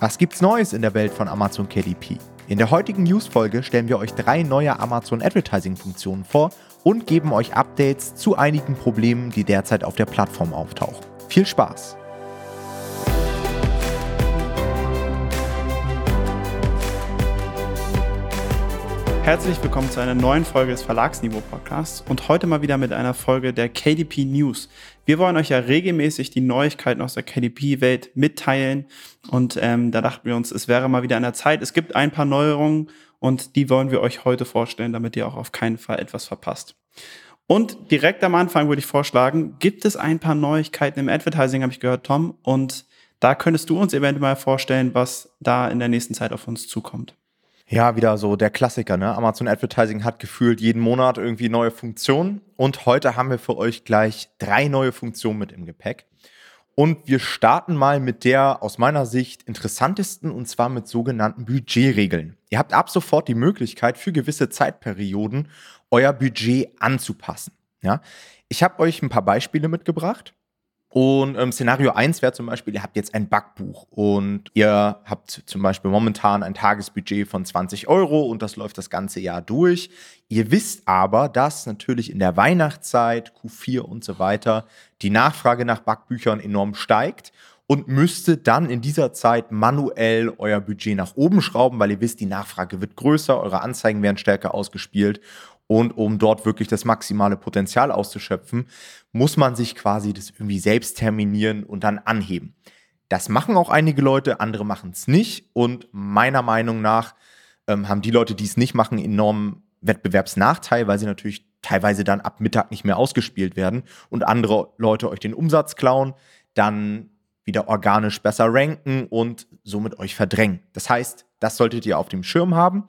Was gibt's Neues in der Welt von Amazon KDP? In der heutigen News-Folge stellen wir euch drei neue Amazon Advertising-Funktionen vor und geben euch Updates zu einigen Problemen, die derzeit auf der Plattform auftauchen. Viel Spaß! Herzlich willkommen zu einer neuen Folge des Verlagsniveau Podcasts und heute mal wieder mit einer Folge der KDP News. Wir wollen euch ja regelmäßig die Neuigkeiten aus der KDP-Welt mitteilen und ähm, da dachten wir uns, es wäre mal wieder an der Zeit. Es gibt ein paar Neuerungen und die wollen wir euch heute vorstellen, damit ihr auch auf keinen Fall etwas verpasst. Und direkt am Anfang würde ich vorschlagen, gibt es ein paar Neuigkeiten im Advertising, habe ich gehört, Tom, und da könntest du uns eventuell mal vorstellen, was da in der nächsten Zeit auf uns zukommt. Ja, wieder so der Klassiker, ne? Amazon Advertising hat gefühlt jeden Monat irgendwie neue Funktionen. Und heute haben wir für euch gleich drei neue Funktionen mit im Gepäck. Und wir starten mal mit der aus meiner Sicht interessantesten und zwar mit sogenannten Budgetregeln. Ihr habt ab sofort die Möglichkeit, für gewisse Zeitperioden euer Budget anzupassen. Ja? Ich habe euch ein paar Beispiele mitgebracht. Und ähm, Szenario 1 wäre zum Beispiel, ihr habt jetzt ein Backbuch und ihr habt zum Beispiel momentan ein Tagesbudget von 20 Euro und das läuft das ganze Jahr durch. Ihr wisst aber, dass natürlich in der Weihnachtszeit, Q4 und so weiter, die Nachfrage nach Backbüchern enorm steigt und müsstet dann in dieser Zeit manuell euer Budget nach oben schrauben, weil ihr wisst, die Nachfrage wird größer, eure Anzeigen werden stärker ausgespielt und um dort wirklich das maximale Potenzial auszuschöpfen, muss man sich quasi das irgendwie selbst terminieren und dann anheben. Das machen auch einige Leute, andere machen es nicht. Und meiner Meinung nach ähm, haben die Leute, die es nicht machen, enormen Wettbewerbsnachteil, weil sie natürlich teilweise dann ab Mittag nicht mehr ausgespielt werden und andere Leute euch den Umsatz klauen, dann wieder organisch besser ranken und somit euch verdrängen. Das heißt, das solltet ihr auf dem Schirm haben.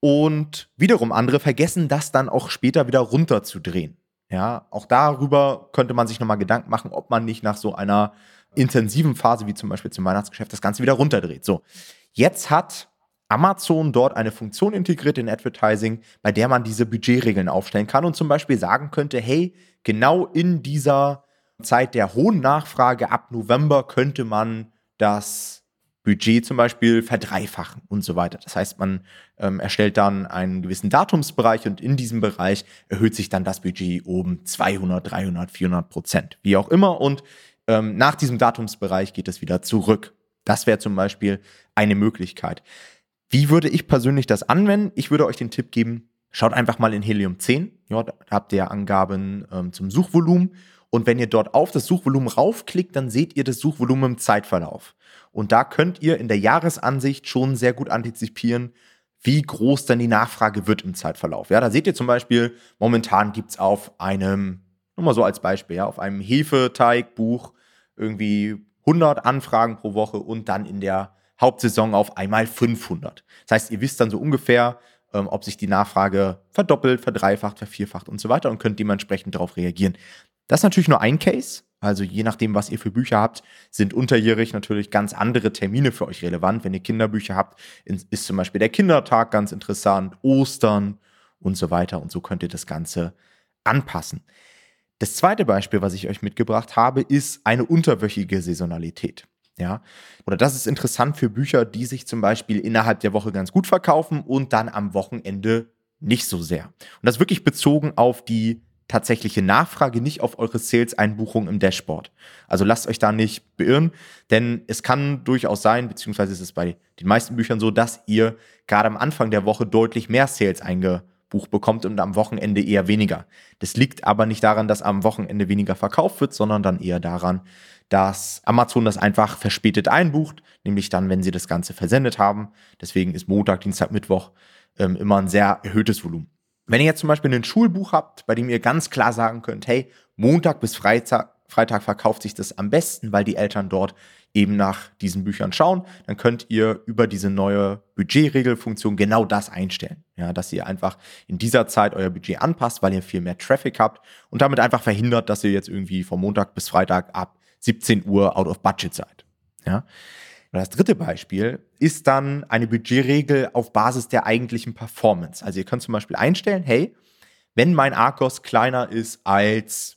Und wiederum andere vergessen das dann auch später wieder runterzudrehen. Ja, auch darüber könnte man sich nochmal Gedanken machen, ob man nicht nach so einer intensiven Phase wie zum Beispiel zum Weihnachtsgeschäft das Ganze wieder runterdreht. So, jetzt hat Amazon dort eine Funktion integriert in Advertising, bei der man diese Budgetregeln aufstellen kann und zum Beispiel sagen könnte, hey, genau in dieser Zeit der hohen Nachfrage ab November könnte man das Budget zum Beispiel verdreifachen und so weiter. Das heißt, man ähm, erstellt dann einen gewissen Datumsbereich und in diesem Bereich erhöht sich dann das Budget um 200, 300, 400 Prozent, wie auch immer. Und ähm, nach diesem Datumsbereich geht es wieder zurück. Das wäre zum Beispiel eine Möglichkeit. Wie würde ich persönlich das anwenden? Ich würde euch den Tipp geben, schaut einfach mal in Helium 10. Ja, da habt ihr Angaben ähm, zum Suchvolumen. Und wenn ihr dort auf das Suchvolumen raufklickt, dann seht ihr das Suchvolumen im Zeitverlauf. Und da könnt ihr in der Jahresansicht schon sehr gut antizipieren, wie groß dann die Nachfrage wird im Zeitverlauf. Ja, da seht ihr zum Beispiel, momentan gibt es auf einem, nur mal so als Beispiel, ja, auf einem Hefeteigbuch irgendwie 100 Anfragen pro Woche und dann in der Hauptsaison auf einmal 500. Das heißt, ihr wisst dann so ungefähr, ähm, ob sich die Nachfrage verdoppelt, verdreifacht, vervierfacht und so weiter und könnt dementsprechend darauf reagieren. Das ist natürlich nur ein Case. Also je nachdem, was ihr für Bücher habt, sind unterjährig natürlich ganz andere Termine für euch relevant. Wenn ihr Kinderbücher habt, ist zum Beispiel der Kindertag ganz interessant, Ostern und so weiter. Und so könnt ihr das Ganze anpassen. Das zweite Beispiel, was ich euch mitgebracht habe, ist eine unterwöchige Saisonalität. Ja, oder das ist interessant für Bücher, die sich zum Beispiel innerhalb der Woche ganz gut verkaufen und dann am Wochenende nicht so sehr. Und das wirklich bezogen auf die tatsächliche Nachfrage, nicht auf eure Sales-Einbuchung im Dashboard. Also lasst euch da nicht beirren, denn es kann durchaus sein, beziehungsweise ist es bei den meisten Büchern so, dass ihr gerade am Anfang der Woche deutlich mehr Sales eingebucht bekommt und am Wochenende eher weniger. Das liegt aber nicht daran, dass am Wochenende weniger verkauft wird, sondern dann eher daran, dass Amazon das einfach verspätet einbucht, nämlich dann, wenn sie das Ganze versendet haben. Deswegen ist Montag, Dienstag, Mittwoch ähm, immer ein sehr erhöhtes Volumen. Wenn ihr jetzt zum Beispiel ein Schulbuch habt, bei dem ihr ganz klar sagen könnt, hey, Montag bis Freitag, Freitag verkauft sich das am besten, weil die Eltern dort eben nach diesen Büchern schauen, dann könnt ihr über diese neue Budgetregelfunktion genau das einstellen. Ja, dass ihr einfach in dieser Zeit euer Budget anpasst, weil ihr viel mehr Traffic habt und damit einfach verhindert, dass ihr jetzt irgendwie vom Montag bis Freitag ab 17 Uhr out of budget seid. Ja. Und das dritte Beispiel ist dann eine Budgetregel auf Basis der eigentlichen Performance. Also ihr könnt zum Beispiel einstellen, hey, wenn mein Arcos kleiner ist als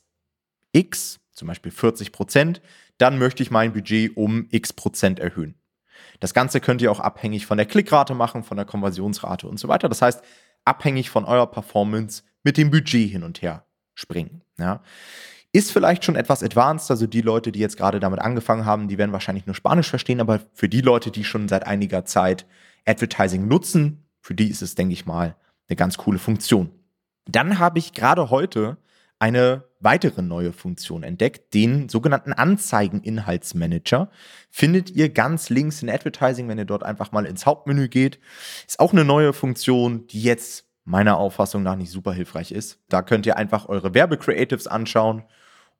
X, zum Beispiel 40 Prozent, dann möchte ich mein Budget um X Prozent erhöhen. Das Ganze könnt ihr auch abhängig von der Klickrate machen, von der Konversionsrate und so weiter. Das heißt, abhängig von eurer Performance mit dem Budget hin und her springen. Ja. Ist vielleicht schon etwas advanced, also die Leute, die jetzt gerade damit angefangen haben, die werden wahrscheinlich nur Spanisch verstehen, aber für die Leute, die schon seit einiger Zeit Advertising nutzen, für die ist es, denke ich mal, eine ganz coole Funktion. Dann habe ich gerade heute eine weitere neue Funktion entdeckt, den sogenannten Anzeigeninhaltsmanager. Findet ihr ganz links in Advertising, wenn ihr dort einfach mal ins Hauptmenü geht. Ist auch eine neue Funktion, die jetzt meiner Auffassung nach nicht super hilfreich ist. Da könnt ihr einfach eure Werbecreatives anschauen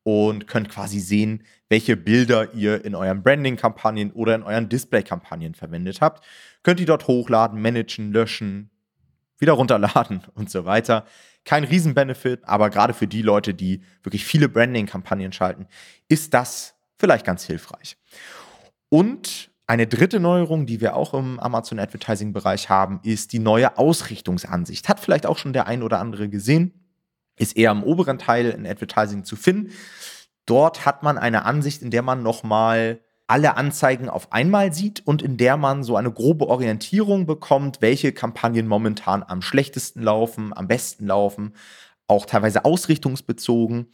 und könnt quasi sehen, welche Bilder ihr in euren Branding-Kampagnen oder in euren Display-Kampagnen verwendet habt. Könnt ihr dort hochladen, managen, löschen, wieder runterladen und so weiter. Kein Riesenbenefit, aber gerade für die Leute, die wirklich viele Branding-Kampagnen schalten, ist das vielleicht ganz hilfreich. Und eine dritte Neuerung, die wir auch im Amazon Advertising Bereich haben, ist die neue Ausrichtungsansicht. Hat vielleicht auch schon der ein oder andere gesehen. Ist eher im oberen Teil in Advertising zu finden. Dort hat man eine Ansicht, in der man nochmal alle Anzeigen auf einmal sieht und in der man so eine grobe Orientierung bekommt, welche Kampagnen momentan am schlechtesten laufen, am besten laufen, auch teilweise ausrichtungsbezogen.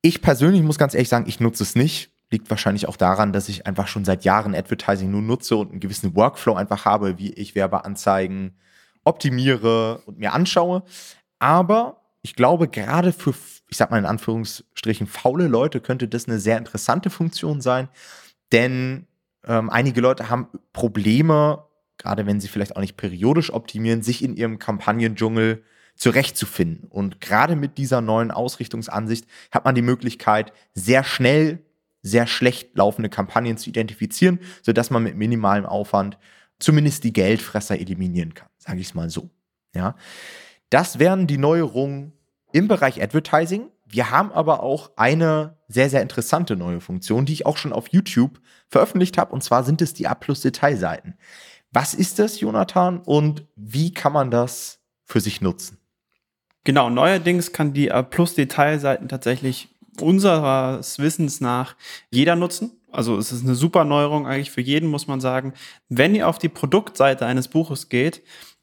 Ich persönlich muss ganz ehrlich sagen, ich nutze es nicht. Liegt wahrscheinlich auch daran, dass ich einfach schon seit Jahren Advertising nur nutze und einen gewissen Workflow einfach habe, wie ich Werbeanzeigen optimiere und mir anschaue. Aber ich glaube, gerade für, ich sag mal in Anführungsstrichen, faule Leute könnte das eine sehr interessante Funktion sein, denn ähm, einige Leute haben Probleme, gerade wenn sie vielleicht auch nicht periodisch optimieren, sich in ihrem Kampagnendschungel zurechtzufinden. Und gerade mit dieser neuen Ausrichtungsansicht hat man die Möglichkeit, sehr schnell sehr schlecht laufende Kampagnen zu identifizieren, sodass man mit minimalem Aufwand zumindest die Geldfresser eliminieren kann, sage ich es mal so. Ja. Das wären die Neuerungen im Bereich Advertising. Wir haben aber auch eine sehr, sehr interessante neue Funktion, die ich auch schon auf YouTube veröffentlicht habe. Und zwar sind es die A-Plus-Detailseiten. Was ist das, Jonathan, und wie kann man das für sich nutzen? Genau, neuerdings kann die A-Plus-Detailseiten tatsächlich unseres Wissens nach jeder nutzen. Also es ist eine super Neuerung eigentlich für jeden, muss man sagen. Wenn ihr auf die Produktseite eines Buches geht,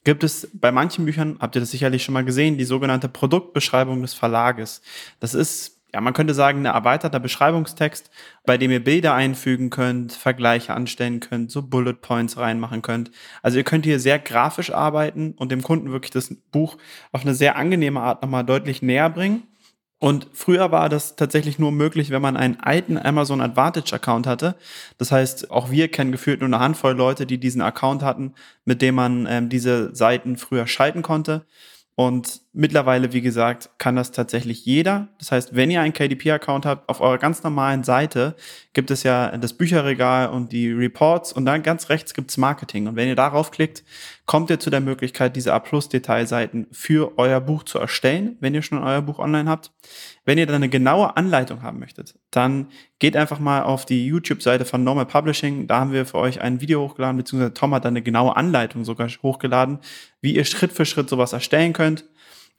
gibt es bei manchen Büchern, habt ihr das sicherlich schon mal gesehen, die sogenannte Produktbeschreibung des Verlages. Das ist ja, man könnte sagen, ein erweiterter Beschreibungstext, bei dem ihr Bilder einfügen könnt, Vergleiche anstellen könnt, so Bullet Points reinmachen könnt. Also ihr könnt hier sehr grafisch arbeiten und dem Kunden wirklich das Buch auf eine sehr angenehme Art nochmal deutlich näher bringen. Und früher war das tatsächlich nur möglich, wenn man einen alten Amazon Advantage Account hatte. Das heißt, auch wir kennen gefühlt nur eine Handvoll Leute, die diesen Account hatten, mit dem man ähm, diese Seiten früher schalten konnte. Und mittlerweile, wie gesagt, kann das tatsächlich jeder. Das heißt, wenn ihr einen KDP-Account habt, auf eurer ganz normalen Seite gibt es ja das Bücherregal und die Reports und dann ganz rechts gibt's Marketing. Und wenn ihr darauf klickt, kommt ihr zu der Möglichkeit, diese A-Plus-Detailseiten für euer Buch zu erstellen, wenn ihr schon euer Buch online habt. Wenn ihr dann eine genaue Anleitung haben möchtet, dann geht einfach mal auf die YouTube-Seite von Normal Publishing. Da haben wir für euch ein Video hochgeladen, beziehungsweise Tom hat dann eine genaue Anleitung sogar hochgeladen, wie ihr Schritt für Schritt sowas erstellen könnt.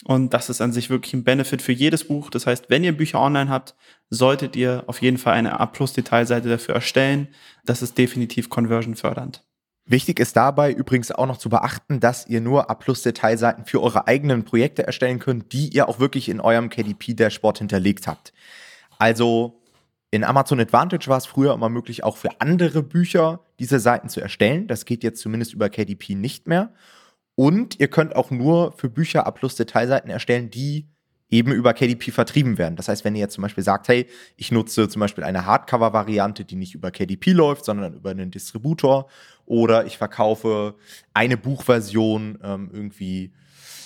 Und das ist an sich wirklich ein Benefit für jedes Buch. Das heißt, wenn ihr Bücher online habt, solltet ihr auf jeden Fall eine A-Plus-Detailseite dafür erstellen. Das ist definitiv conversion fördernd. Wichtig ist dabei übrigens auch noch zu beachten, dass ihr nur A-Plus-Detailseiten für eure eigenen Projekte erstellen könnt, die ihr auch wirklich in eurem KDP-Dashboard hinterlegt habt. Also in Amazon Advantage war es früher immer möglich, auch für andere Bücher diese Seiten zu erstellen. Das geht jetzt zumindest über KDP nicht mehr. Und ihr könnt auch nur für Bücher A plus Detailseiten erstellen, die eben über KDP vertrieben werden. Das heißt, wenn ihr jetzt zum Beispiel sagt, hey, ich nutze zum Beispiel eine Hardcover-Variante, die nicht über KDP läuft, sondern über einen Distributor, oder ich verkaufe eine Buchversion ähm, irgendwie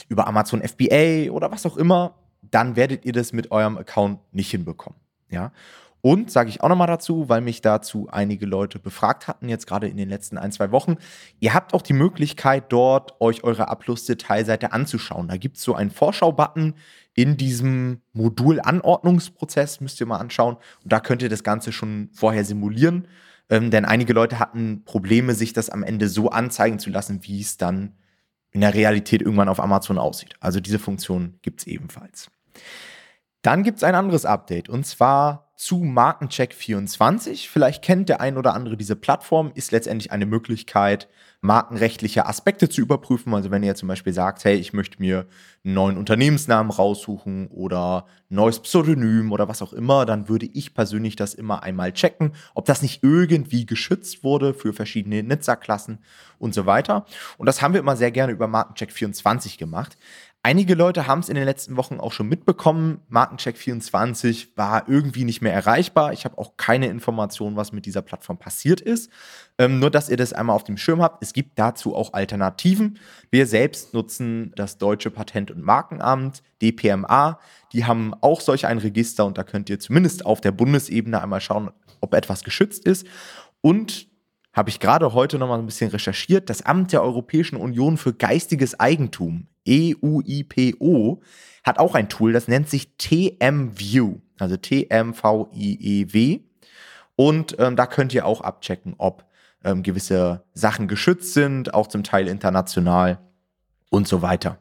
über Amazon FBA oder was auch immer, dann werdet ihr das mit eurem Account nicht hinbekommen. Ja. Und sage ich auch nochmal dazu, weil mich dazu einige Leute befragt hatten, jetzt gerade in den letzten ein, zwei Wochen. Ihr habt auch die Möglichkeit, dort euch eure A-Plus-Detailseite anzuschauen. Da gibt es so einen Vorschau-Button in diesem Modul-Anordnungsprozess, müsst ihr mal anschauen. Und da könnt ihr das Ganze schon vorher simulieren. Ähm, denn einige Leute hatten Probleme, sich das am Ende so anzeigen zu lassen, wie es dann in der Realität irgendwann auf Amazon aussieht. Also diese Funktion gibt es ebenfalls. Dann gibt es ein anderes Update und zwar zu Markencheck24. Vielleicht kennt der ein oder andere diese Plattform, ist letztendlich eine Möglichkeit, markenrechtliche Aspekte zu überprüfen. Also wenn ihr zum Beispiel sagt, hey, ich möchte mir einen neuen Unternehmensnamen raussuchen oder ein neues Pseudonym oder was auch immer, dann würde ich persönlich das immer einmal checken, ob das nicht irgendwie geschützt wurde für verschiedene Nizza-Klassen und so weiter. Und das haben wir immer sehr gerne über Markencheck24 gemacht. Einige Leute haben es in den letzten Wochen auch schon mitbekommen. Markencheck24 war irgendwie nicht mehr erreichbar. Ich habe auch keine Informationen, was mit dieser Plattform passiert ist. Ähm, nur, dass ihr das einmal auf dem Schirm habt. Es gibt dazu auch Alternativen. Wir selbst nutzen das Deutsche Patent- und Markenamt, DPMA. Die haben auch solch ein Register und da könnt ihr zumindest auf der Bundesebene einmal schauen, ob etwas geschützt ist. Und habe ich gerade heute noch mal ein bisschen recherchiert. Das Amt der Europäischen Union für geistiges Eigentum, EUIPO, hat auch ein Tool, das nennt sich TMView, also T-M-V-I-E-W. Und ähm, da könnt ihr auch abchecken, ob ähm, gewisse Sachen geschützt sind, auch zum Teil international und so weiter.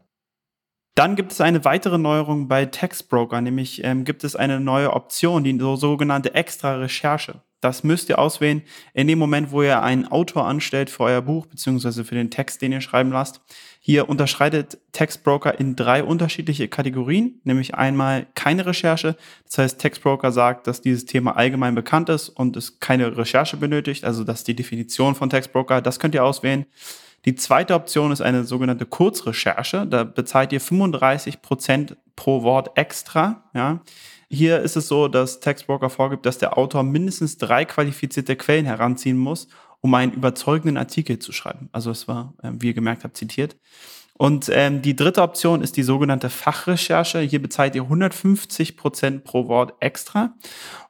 Dann gibt es eine weitere Neuerung bei Textbroker, nämlich ähm, gibt es eine neue Option, die sogenannte Extra-Recherche. Das müsst ihr auswählen in dem Moment, wo ihr einen Autor anstellt für euer Buch beziehungsweise für den Text, den ihr schreiben lasst. Hier unterscheidet Textbroker in drei unterschiedliche Kategorien, nämlich einmal keine Recherche. Das heißt, Textbroker sagt, dass dieses Thema allgemein bekannt ist und es keine Recherche benötigt. Also das ist die Definition von Textbroker. Das könnt ihr auswählen. Die zweite Option ist eine sogenannte Kurzrecherche. Da bezahlt ihr 35 Prozent pro Wort extra. Ja. Hier ist es so, dass Textbroker vorgibt, dass der Autor mindestens drei qualifizierte Quellen heranziehen muss, um einen überzeugenden Artikel zu schreiben. Also es war, äh, wie ihr gemerkt habt, zitiert. Und ähm, die dritte Option ist die sogenannte Fachrecherche. Hier bezahlt ihr 150 Prozent pro Wort extra.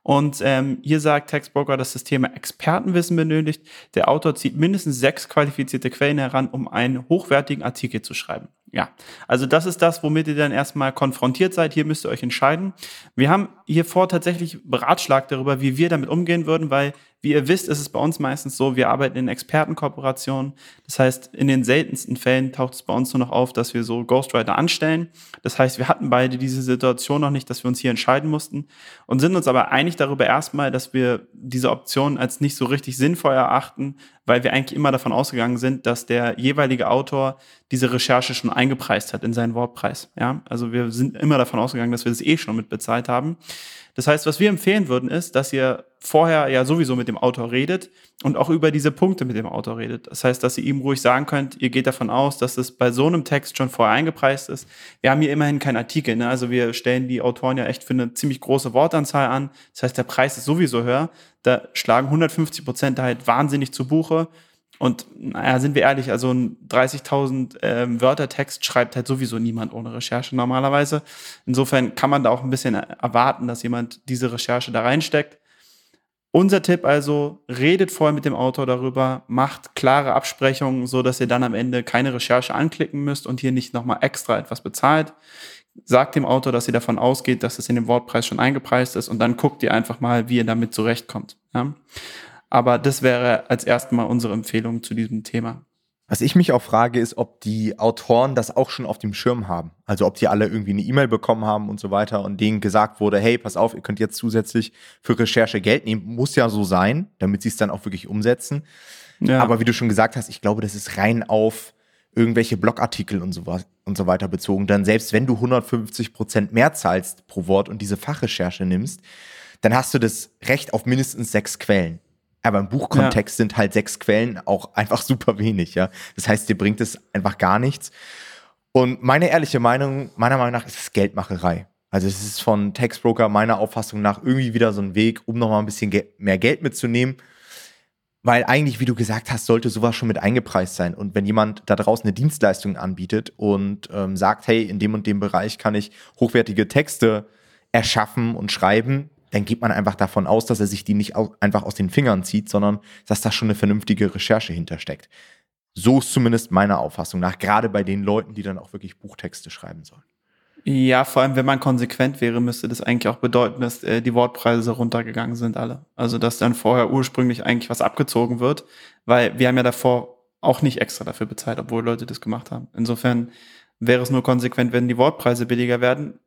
Und ähm, hier sagt Textbroker, dass das Thema Expertenwissen benötigt. Der Autor zieht mindestens sechs qualifizierte Quellen heran, um einen hochwertigen Artikel zu schreiben. Ja, also das ist das, womit ihr dann erstmal konfrontiert seid. Hier müsst ihr euch entscheiden. Wir haben hier vor tatsächlich beratschlagt darüber, wie wir damit umgehen würden, weil, wie ihr wisst, ist es bei uns meistens so, wir arbeiten in Expertenkooperationen. Das heißt, in den seltensten Fällen taucht es bei uns nur noch auf, dass wir so Ghostwriter anstellen. Das heißt, wir hatten beide diese Situation noch nicht, dass wir uns hier entscheiden mussten und sind uns aber einig darüber erstmal, dass wir diese Option als nicht so richtig sinnvoll erachten, weil wir eigentlich immer davon ausgegangen sind, dass der jeweilige Autor diese Recherche schon eingepreist hat in seinen Wortpreis. Ja, also wir sind immer davon ausgegangen, dass wir das eh schon mit bezahlt haben. Das heißt, was wir empfehlen würden, ist, dass ihr vorher ja sowieso mit dem Autor redet und auch über diese Punkte mit dem Autor redet. Das heißt, dass ihr ihm ruhig sagen könnt, ihr geht davon aus, dass es bei so einem Text schon vorher eingepreist ist. Wir haben hier immerhin keinen Artikel, ne? also wir stellen die Autoren ja echt für eine ziemlich große Wortanzahl an. Das heißt, der Preis ist sowieso höher. Da schlagen 150 Prozent halt wahnsinnig zu Buche. Und naja, sind wir ehrlich, also ein 30.000 ähm, Wörter Text schreibt halt sowieso niemand ohne Recherche normalerweise. Insofern kann man da auch ein bisschen erwarten, dass jemand diese Recherche da reinsteckt. Unser Tipp also, redet vorher mit dem Autor darüber, macht klare Absprechungen, so dass ihr dann am Ende keine Recherche anklicken müsst und hier nicht nochmal extra etwas bezahlt. Sagt dem Autor, dass ihr davon ausgeht, dass es in dem Wortpreis schon eingepreist ist und dann guckt ihr einfach mal, wie ihr damit zurechtkommt. Ja? Aber das wäre als erstmal unsere Empfehlung zu diesem Thema. Was ich mich auch frage, ist, ob die Autoren das auch schon auf dem Schirm haben. Also ob die alle irgendwie eine E-Mail bekommen haben und so weiter und denen gesagt wurde, hey, pass auf, ihr könnt jetzt zusätzlich für Recherche Geld nehmen. Muss ja so sein, damit sie es dann auch wirklich umsetzen. Ja. Aber wie du schon gesagt hast, ich glaube, das ist rein auf irgendwelche Blogartikel und so, was, und so weiter bezogen. Dann selbst wenn du 150 Prozent mehr zahlst pro Wort und diese Fachrecherche nimmst, dann hast du das Recht auf mindestens sechs Quellen. Aber im Buchkontext ja. sind halt sechs Quellen auch einfach super wenig, ja. Das heißt, dir bringt es einfach gar nichts. Und meine ehrliche Meinung, meiner Meinung nach, ist es Geldmacherei. Also es ist von Textbroker meiner Auffassung nach irgendwie wieder so ein Weg, um nochmal ein bisschen mehr Geld mitzunehmen. Weil eigentlich, wie du gesagt hast, sollte sowas schon mit eingepreist sein. Und wenn jemand da draußen eine Dienstleistung anbietet und ähm, sagt, hey, in dem und dem Bereich kann ich hochwertige Texte erschaffen und schreiben, dann geht man einfach davon aus, dass er sich die nicht einfach aus den Fingern zieht, sondern dass da schon eine vernünftige Recherche hintersteckt. So ist zumindest meiner Auffassung nach, gerade bei den Leuten, die dann auch wirklich Buchtexte schreiben sollen. Ja, vor allem, wenn man konsequent wäre, müsste das eigentlich auch bedeuten, dass äh, die Wortpreise runtergegangen sind alle. Also, dass dann vorher ursprünglich eigentlich was abgezogen wird, weil wir haben ja davor auch nicht extra dafür bezahlt, obwohl Leute das gemacht haben. Insofern wäre es nur konsequent, wenn die Wortpreise billiger werden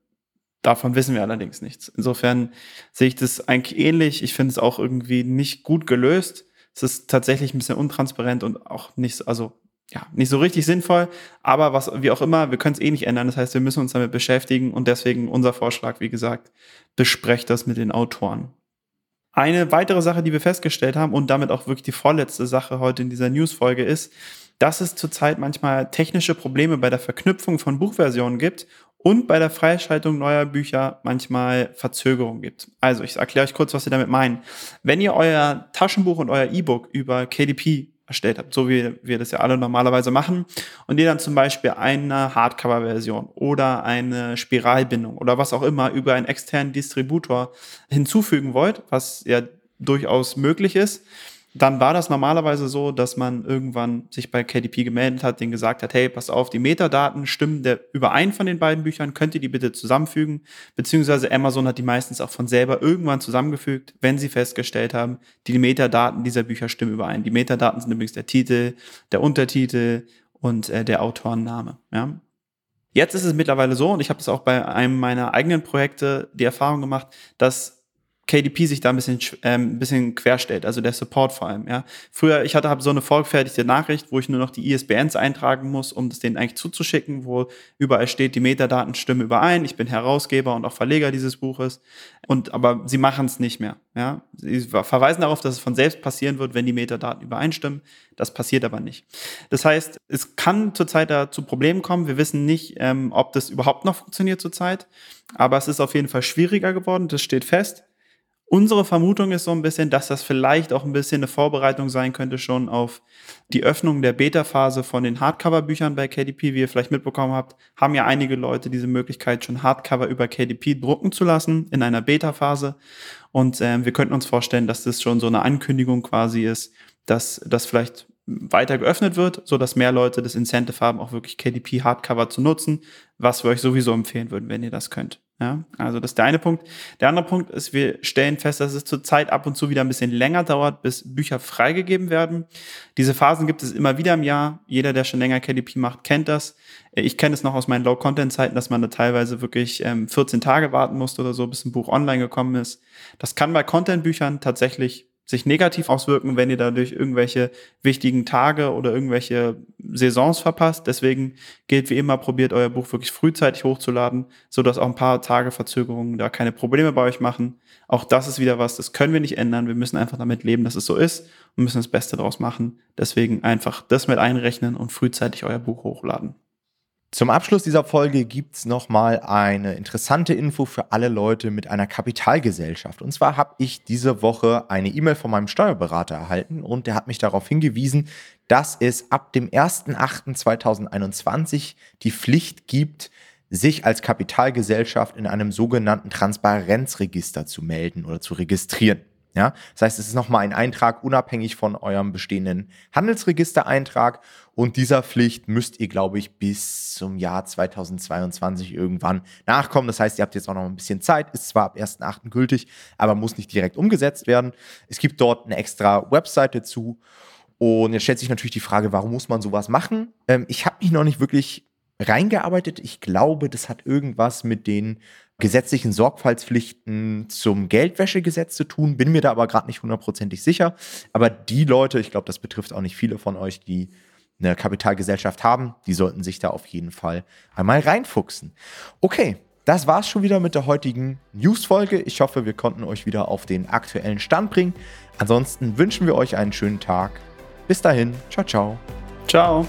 Davon wissen wir allerdings nichts. Insofern sehe ich das eigentlich ähnlich. Ich finde es auch irgendwie nicht gut gelöst. Es ist tatsächlich ein bisschen untransparent und auch nicht, also ja, nicht so richtig sinnvoll. Aber was, wie auch immer, wir können es eh nicht ändern. Das heißt, wir müssen uns damit beschäftigen und deswegen unser Vorschlag, wie gesagt, besprecht das mit den Autoren. Eine weitere Sache, die wir festgestellt haben und damit auch wirklich die vorletzte Sache heute in dieser News-Folge ist, dass es zurzeit manchmal technische Probleme bei der Verknüpfung von Buchversionen gibt und bei der Freischaltung neuer Bücher manchmal Verzögerungen gibt. Also ich erkläre euch kurz, was wir damit meinen. Wenn ihr euer Taschenbuch und euer E-Book über KDP erstellt habt, so wie wir das ja alle normalerweise machen, und ihr dann zum Beispiel eine Hardcover-Version oder eine Spiralbindung oder was auch immer über einen externen Distributor hinzufügen wollt, was ja durchaus möglich ist, dann war das normalerweise so, dass man irgendwann sich bei KDP gemeldet hat, den gesagt hat, hey, pass auf, die Metadaten stimmen der überein von den beiden Büchern, könnt ihr die bitte zusammenfügen? Beziehungsweise Amazon hat die meistens auch von selber irgendwann zusammengefügt, wenn sie festgestellt haben, die Metadaten dieser Bücher stimmen überein. Die Metadaten sind übrigens der Titel, der Untertitel und äh, der Autorenname. Ja? Jetzt ist es mittlerweile so, und ich habe es auch bei einem meiner eigenen Projekte die Erfahrung gemacht, dass KDP sich da ein bisschen, ähm, ein bisschen querstellt, also der Support vor allem. Ja. Früher, ich hatte hab so eine vorgefertigte Nachricht, wo ich nur noch die ISBNs eintragen muss, um das denen eigentlich zuzuschicken, wo überall steht, die Metadaten stimmen überein, ich bin Herausgeber und auch Verleger dieses Buches. Und aber sie machen es nicht mehr. Ja. Sie verweisen darauf, dass es von selbst passieren wird, wenn die Metadaten übereinstimmen. Das passiert aber nicht. Das heißt, es kann zurzeit da zu Problemen kommen. Wir wissen nicht, ähm, ob das überhaupt noch funktioniert zurzeit, aber es ist auf jeden Fall schwieriger geworden, das steht fest. Unsere Vermutung ist so ein bisschen, dass das vielleicht auch ein bisschen eine Vorbereitung sein könnte schon auf die Öffnung der Beta-Phase von den Hardcover-Büchern bei KDP. Wie ihr vielleicht mitbekommen habt, haben ja einige Leute diese Möglichkeit, schon Hardcover über KDP drucken zu lassen in einer Beta-Phase. Und äh, wir könnten uns vorstellen, dass das schon so eine Ankündigung quasi ist, dass das vielleicht weiter geöffnet wird, so dass mehr Leute das Incentive haben, auch wirklich KDP Hardcover zu nutzen, was wir euch sowieso empfehlen würden, wenn ihr das könnt. Ja, also das ist der eine Punkt. Der andere Punkt ist, wir stellen fest, dass es zurzeit ab und zu wieder ein bisschen länger dauert, bis Bücher freigegeben werden. Diese Phasen gibt es immer wieder im Jahr. Jeder, der schon länger KDP macht, kennt das. Ich kenne es noch aus meinen Low-Content-Zeiten, dass man da teilweise wirklich ähm, 14 Tage warten musste oder so, bis ein Buch online gekommen ist. Das kann bei Content-Büchern tatsächlich sich negativ auswirken, wenn ihr dadurch irgendwelche wichtigen Tage oder irgendwelche Saisons verpasst. Deswegen gilt wie immer, probiert euer Buch wirklich frühzeitig hochzuladen, so dass auch ein paar Tage Verzögerungen da keine Probleme bei euch machen. Auch das ist wieder was, das können wir nicht ändern. Wir müssen einfach damit leben, dass es so ist und müssen das Beste daraus machen. Deswegen einfach das mit einrechnen und frühzeitig euer Buch hochladen. Zum Abschluss dieser Folge gibt es nochmal eine interessante Info für alle Leute mit einer Kapitalgesellschaft. Und zwar habe ich diese Woche eine E-Mail von meinem Steuerberater erhalten und der hat mich darauf hingewiesen, dass es ab dem 01.08.2021 die Pflicht gibt, sich als Kapitalgesellschaft in einem sogenannten Transparenzregister zu melden oder zu registrieren. Ja, das heißt, es ist nochmal ein Eintrag unabhängig von eurem bestehenden Handelsregistereintrag und dieser Pflicht müsst ihr, glaube ich, bis zum Jahr 2022 irgendwann nachkommen. Das heißt, ihr habt jetzt auch noch ein bisschen Zeit, ist zwar ab 1.8. gültig, aber muss nicht direkt umgesetzt werden. Es gibt dort eine extra Webseite zu und jetzt stellt sich natürlich die Frage, warum muss man sowas machen? Ähm, ich habe mich noch nicht wirklich reingearbeitet. Ich glaube, das hat irgendwas mit den gesetzlichen Sorgfaltspflichten zum Geldwäschegesetz zu tun, bin mir da aber gerade nicht hundertprozentig sicher. Aber die Leute, ich glaube, das betrifft auch nicht viele von euch, die eine Kapitalgesellschaft haben, die sollten sich da auf jeden Fall einmal reinfuchsen. Okay, das war's schon wieder mit der heutigen News-Folge. Ich hoffe, wir konnten euch wieder auf den aktuellen Stand bringen. Ansonsten wünschen wir euch einen schönen Tag. Bis dahin, ciao, ciao. Ciao.